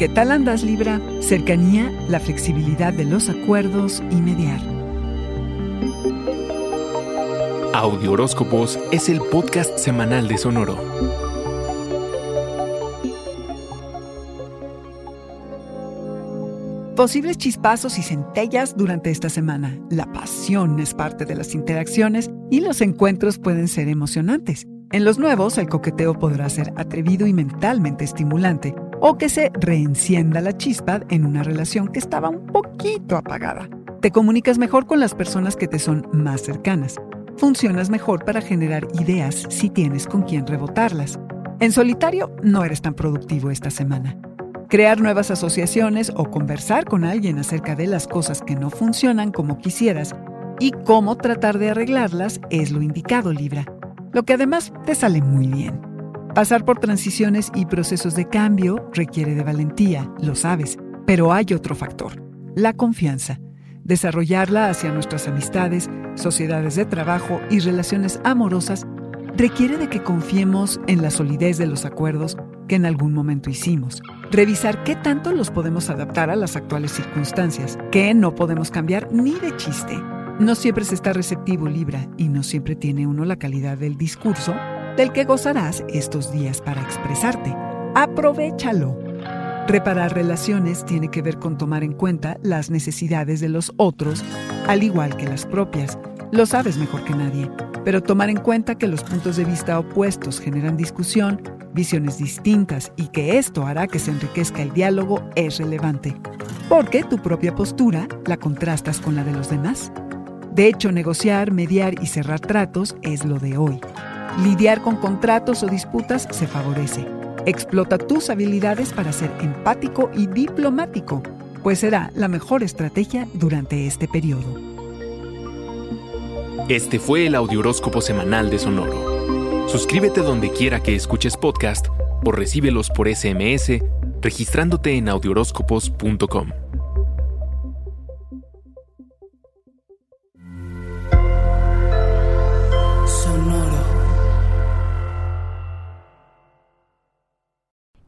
¿Qué tal andas Libra? Cercanía, la flexibilidad de los acuerdos y mediar. Audio Horóscopos es el podcast semanal de Sonoro. Posibles chispazos y centellas durante esta semana. La pasión es parte de las interacciones y los encuentros pueden ser emocionantes. En los nuevos, el coqueteo podrá ser atrevido y mentalmente estimulante, o que se reencienda la chispa en una relación que estaba un poquito apagada. Te comunicas mejor con las personas que te son más cercanas. Funcionas mejor para generar ideas si tienes con quien rebotarlas. En solitario no eres tan productivo esta semana. Crear nuevas asociaciones o conversar con alguien acerca de las cosas que no funcionan como quisieras y cómo tratar de arreglarlas es lo indicado, Libra. Lo que además te sale muy bien. Pasar por transiciones y procesos de cambio requiere de valentía, lo sabes, pero hay otro factor, la confianza. Desarrollarla hacia nuestras amistades, sociedades de trabajo y relaciones amorosas requiere de que confiemos en la solidez de los acuerdos que en algún momento hicimos. Revisar qué tanto los podemos adaptar a las actuales circunstancias, qué no podemos cambiar ni de chiste. No siempre se está receptivo Libra y no siempre tiene uno la calidad del discurso del que gozarás estos días para expresarte. Aprovechalo. Reparar relaciones tiene que ver con tomar en cuenta las necesidades de los otros, al igual que las propias. Lo sabes mejor que nadie, pero tomar en cuenta que los puntos de vista opuestos generan discusión, visiones distintas y que esto hará que se enriquezca el diálogo es relevante, porque tu propia postura la contrastas con la de los demás. De hecho, negociar, mediar y cerrar tratos es lo de hoy. Lidiar con contratos o disputas se favorece. Explota tus habilidades para ser empático y diplomático, pues será la mejor estrategia durante este periodo. Este fue el Audioróscopo Semanal de Sonoro. Suscríbete donde quiera que escuches podcast o recíbelos por SMS registrándote en audioróscopos.com.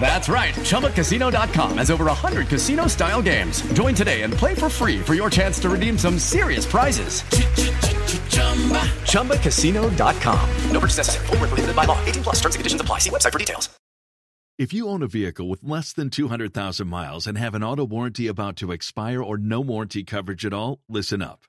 That's right. ChumbaCasino.com has over 100 casino style games. Join today and play for free for your chance to redeem some serious prizes. ChumbaCasino.com. No purchase necessary. Full prohibited by law. 18 plus terms and conditions apply. See website for details. If you own a vehicle with less than 200,000 miles and have an auto warranty about to expire or no warranty coverage at all, listen up.